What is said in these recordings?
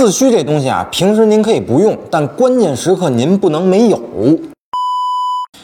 自驱这东西啊，平时您可以不用，但关键时刻您不能没有。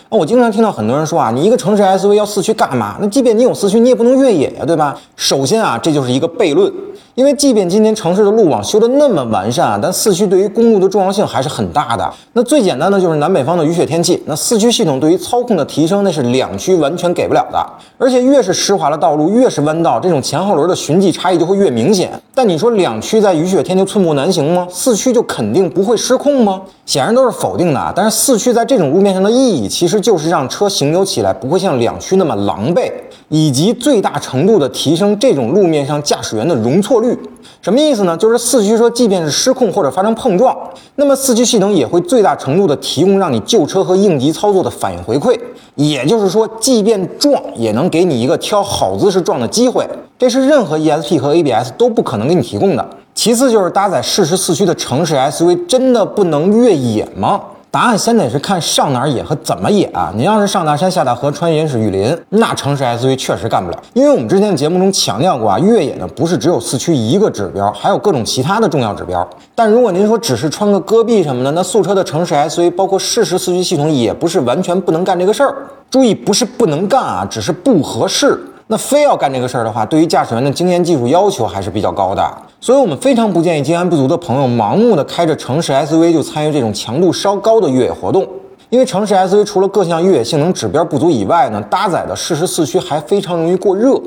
我经常听到很多人说啊，你一个城市 SUV 要四驱干嘛？那即便你有四驱，你也不能越野呀，对吧？首先啊，这就是一个悖论。因为即便今天城市的路网修得那么完善啊，但四驱对于公路的重要性还是很大的。那最简单的就是南北方的雨雪天气，那四驱系统对于操控的提升，那是两驱完全给不了的。而且越是湿滑的道路，越是弯道，这种前后轮的循迹差异就会越明显。但你说两驱在雨雪天就寸步难行吗？四驱就肯定不会失控吗？显然都是否定的。但是四驱在这种路面上的意义，其实就是让车行走起来不会像两驱那么狼狈，以及最大程度的提升这种路面上驾驶员的容错率。什么意思呢？就是四驱车即便是失控或者发生碰撞，那么四驱系统也会最大程度的提供让你救车和应急操作的反应回馈。也就是说，即便撞也能给你一个挑好姿势撞的机会，这是任何 ESP 和 ABS 都不可能给你提供的。其次就是搭载适时四驱的城市 SUV 真的不能越野吗？答案先得是看上哪儿野和怎么野啊！您要是上大山下大河穿原始雨林，那城市 SUV 确实干不了。因为我们之前的节目中强调过啊，越野呢不是只有四驱一个指标，还有各种其他的重要指标。但如果您说只是穿个戈壁什么的，那素车的城市 SUV 包括适时四驱系统也不是完全不能干这个事儿。注意，不是不能干啊，只是不合适。那非要干这个事儿的话，对于驾驶员的经验技术要求还是比较高的，所以我们非常不建议经验不足的朋友盲目的开着城市 SUV 就参与这种强度稍高的越野活动，因为城市 SUV 除了各项越野性能指标不足以外呢，搭载的适时四驱还非常容易过热。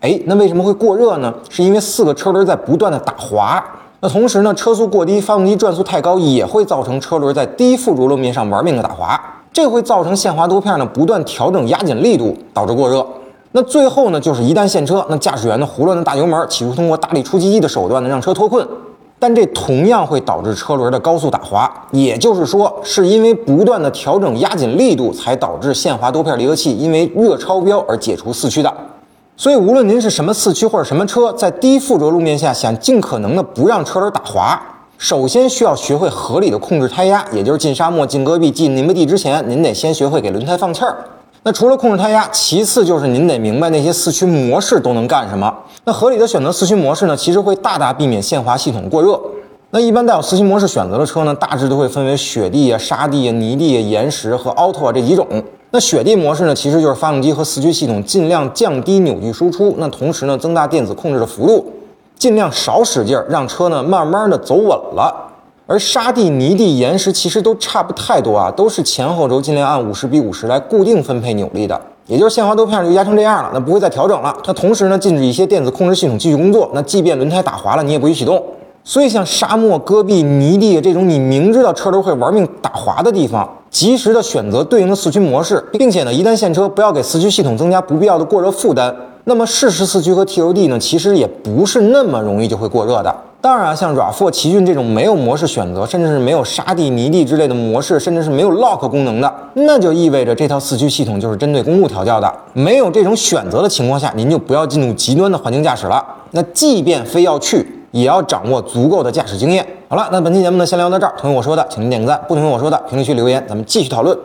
哎，那为什么会过热呢？是因为四个车轮在不断的打滑，那同时呢，车速过低，发动机转速太高，也会造成车轮在低附着路面上玩命的打滑，这会造成限滑多片呢不断调整压紧力度，导致过热。那最后呢，就是一旦陷车，那驾驶员呢胡乱的大油门，企图通过大力出奇迹的手段呢让车脱困，但这同样会导致车轮的高速打滑。也就是说，是因为不断的调整压紧力度，才导致限滑多片离合器因为热超标而解除四驱的。所以，无论您是什么四驱或者什么车，在低附着路面下想尽可能的不让车轮打滑，首先需要学会合理的控制胎压，也就是进沙漠、进戈壁、进泥巴地之前，您得先学会给轮胎放气儿。那除了控制胎压，其次就是您得明白那些四驱模式都能干什么。那合理的选择四驱模式呢，其实会大大避免限滑系统过热。那一般带有四驱模式选择的车呢，大致都会分为雪地啊、沙地啊、泥地啊、岩石和 Auto 啊这几种。那雪地模式呢，其实就是发动机和四驱系统尽量降低扭矩输出，那同时呢，增大电子控制的幅度，尽量少使劲儿，让车呢慢慢的走稳了。而沙地、泥地、岩石其实都差不太多啊，都是前后轴尽量按五十比五十来固定分配扭力的，也就是限滑多片就压成这样了，那不会再调整了。那同时呢，禁止一些电子控制系统继续工作，那即便轮胎打滑了，你也不许启动。所以像沙漠、戈壁、泥地这种你明知道车轮会玩命打滑的地方，及时的选择对应的四驱模式，并且呢，一旦陷车，不要给四驱系统增加不必要的过热负担。那么适时四驱和 TOD 呢，其实也不是那么容易就会过热的。当然啊，像 RAV4、奇骏这种没有模式选择，甚至是没有沙地、泥地之类的模式，甚至是没有 Lock 功能的，那就意味着这套四驱系统就是针对公路调教的。没有这种选择的情况下，您就不要进入极端的环境驾驶了。那即便非要去，也要掌握足够的驾驶经验。好了，那本期节目呢，先聊到这儿。同意我说的，请您点个赞；不同意我说的，评论区留言，咱们继续讨论。